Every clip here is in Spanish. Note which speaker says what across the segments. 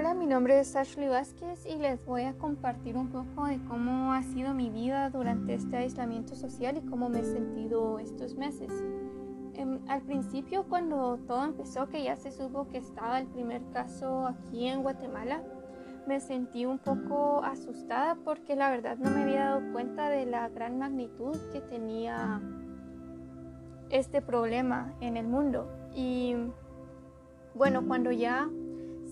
Speaker 1: Hola, mi nombre es Ashley Vázquez y les voy a compartir un poco de cómo ha sido mi vida durante este aislamiento social y cómo me he sentido estos meses. Em, al principio, cuando todo empezó, que ya se supo que estaba el primer caso aquí en Guatemala, me sentí un poco asustada porque la verdad no me había dado cuenta de la gran magnitud que tenía este problema en el mundo. Y bueno, cuando ya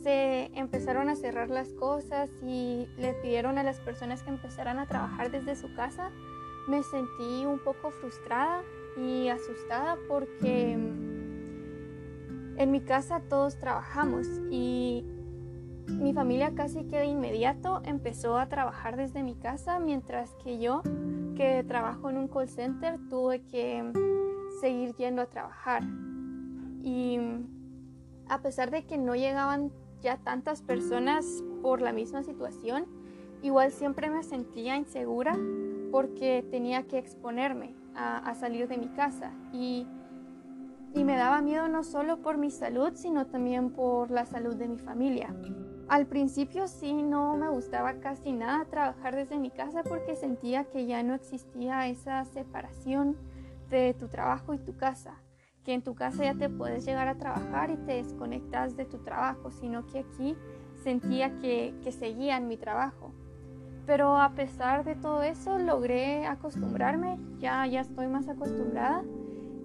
Speaker 1: se empezaron a cerrar las cosas y le pidieron a las personas que empezaran a trabajar desde su casa, me sentí un poco frustrada y asustada porque en mi casa todos trabajamos y mi familia casi que de inmediato empezó a trabajar desde mi casa, mientras que yo, que trabajo en un call center, tuve que seguir yendo a trabajar. Y a pesar de que no llegaban ya tantas personas por la misma situación, igual siempre me sentía insegura porque tenía que exponerme a, salir de mi casa y, y me daba miedo no solo por mi salud, sino también por la salud de mi familia. Al principio sí no me gustaba casi nada trabajar desde mi casa porque sentía que ya no existía esa separación de tu trabajo y tu casa que en tu casa ya te puedes llegar a trabajar y te desconectas de tu trabajo, sino que aquí sentía que, que seguía en mi trabajo. Pero a pesar de todo eso, logré acostumbrarme, ya, ya estoy más acostumbrada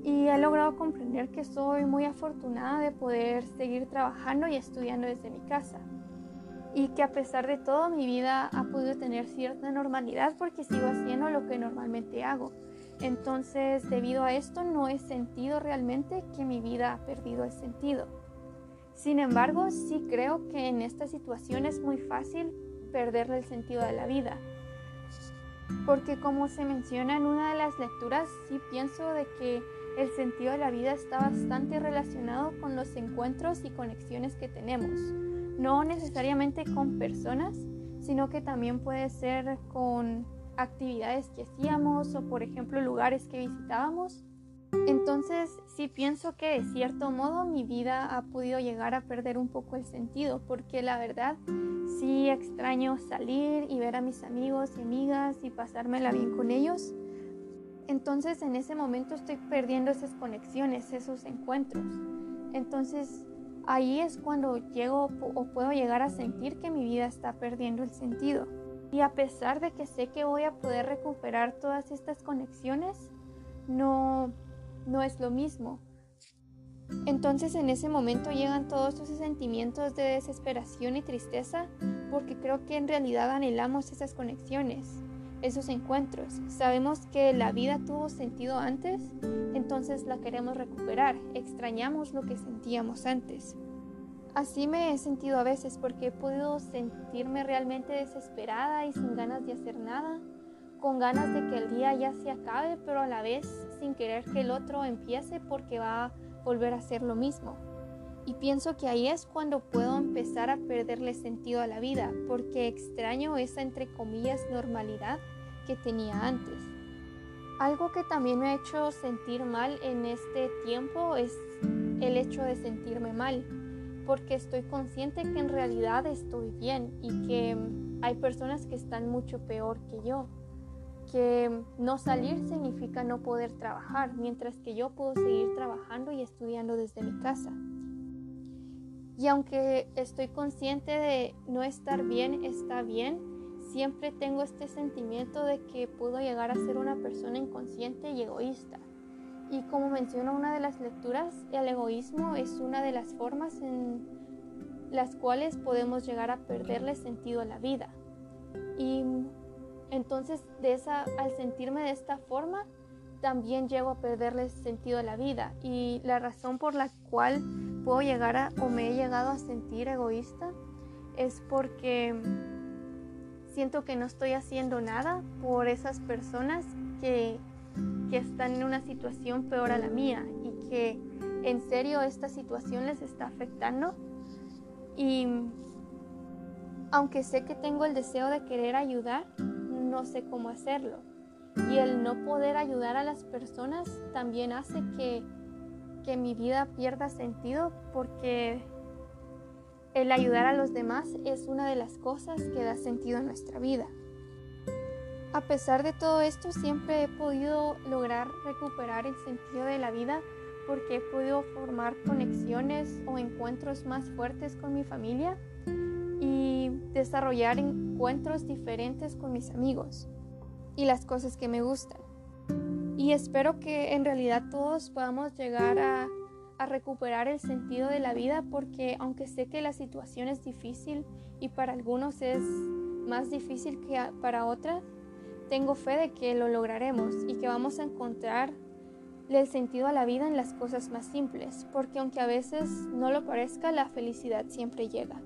Speaker 1: y he logrado comprender que soy muy afortunada de poder seguir trabajando y estudiando desde mi casa. Y que a pesar de todo mi vida ha podido tener cierta normalidad porque sigo haciendo lo que normalmente hago entonces, debido a esto, no he sentido realmente que mi vida ha perdido el sentido. Sin embargo, sí creo que en esta situación es muy fácil perderle el sentido de la vida. Porque como se menciona en una de las lecturas, sí pienso de que el sentido de la vida está bastante relacionado con los encuentros y conexiones que tenemos. No necesariamente con personas, sino que también puede ser con actividades que hacíamos o por ejemplo lugares que visitábamos. Entonces sí pienso que de cierto modo mi vida ha podido llegar a perder un poco el sentido porque la verdad sí extraño salir y ver a mis amigos y amigas y pasármela bien con ellos. Entonces en ese momento estoy perdiendo esas conexiones, esos encuentros. Entonces ahí es cuando llego o puedo llegar a sentir que mi vida está perdiendo el sentido. Y a pesar de que sé que voy a poder recuperar todas estas conexiones, no, no es lo mismo. Entonces en ese momento llegan todos esos sentimientos de desesperación y tristeza porque creo que en realidad anhelamos esas conexiones, esos encuentros. Sabemos que la vida tuvo sentido antes, entonces la queremos recuperar, extrañamos lo que sentíamos antes. Así me he sentido a veces porque he podido sentirme realmente desesperada y sin ganas de hacer nada, con ganas de que el día ya se acabe, pero a la vez sin querer que el otro empiece porque va a volver a hacer lo mismo. Y pienso que ahí es cuando puedo empezar a perderle sentido a la vida, porque extraño esa entre comillas normalidad que tenía antes. Algo que también me ha hecho sentir mal en este tiempo es el hecho de sentirme mal porque estoy consciente que en realidad estoy bien y que hay personas que están mucho peor que yo, que no salir significa no poder trabajar, mientras que yo puedo seguir trabajando y estudiando desde mi casa. Y aunque estoy consciente de no estar bien, está bien, siempre tengo este sentimiento de que puedo llegar a ser una persona inconsciente y egoísta y como menciona una de las lecturas, el egoísmo es una de las formas en las cuales podemos llegar a perderle sentido a la vida. Y entonces de esa, al sentirme de esta forma, también llego a perderle sentido a la vida. Y la razón por la cual puedo llegar a o me he llegado a sentir egoísta es porque siento que no estoy haciendo nada por esas personas que que están en una situación peor a la mía y que en serio esta situación les está afectando. Y aunque sé que tengo el deseo de querer ayudar, no sé cómo hacerlo. Y el no poder ayudar a las personas también hace que, que mi vida pierda sentido porque el ayudar a los demás es una de las cosas que da sentido a nuestra vida. A pesar de todo esto, siempre he podido lograr recuperar el sentido de la vida porque he podido formar conexiones o encuentros más fuertes con mi familia y desarrollar encuentros diferentes con mis amigos y las cosas que me gustan. Y espero que en realidad todos podamos llegar a, recuperar el sentido de la vida porque aunque sé que la situación es difícil y para algunos es más difícil que para otras, tengo fe de que lo lograremos y que vamos a encontrar el sentido a la vida en las cosas más simples, porque aunque a veces no lo parezca, la felicidad siempre llega.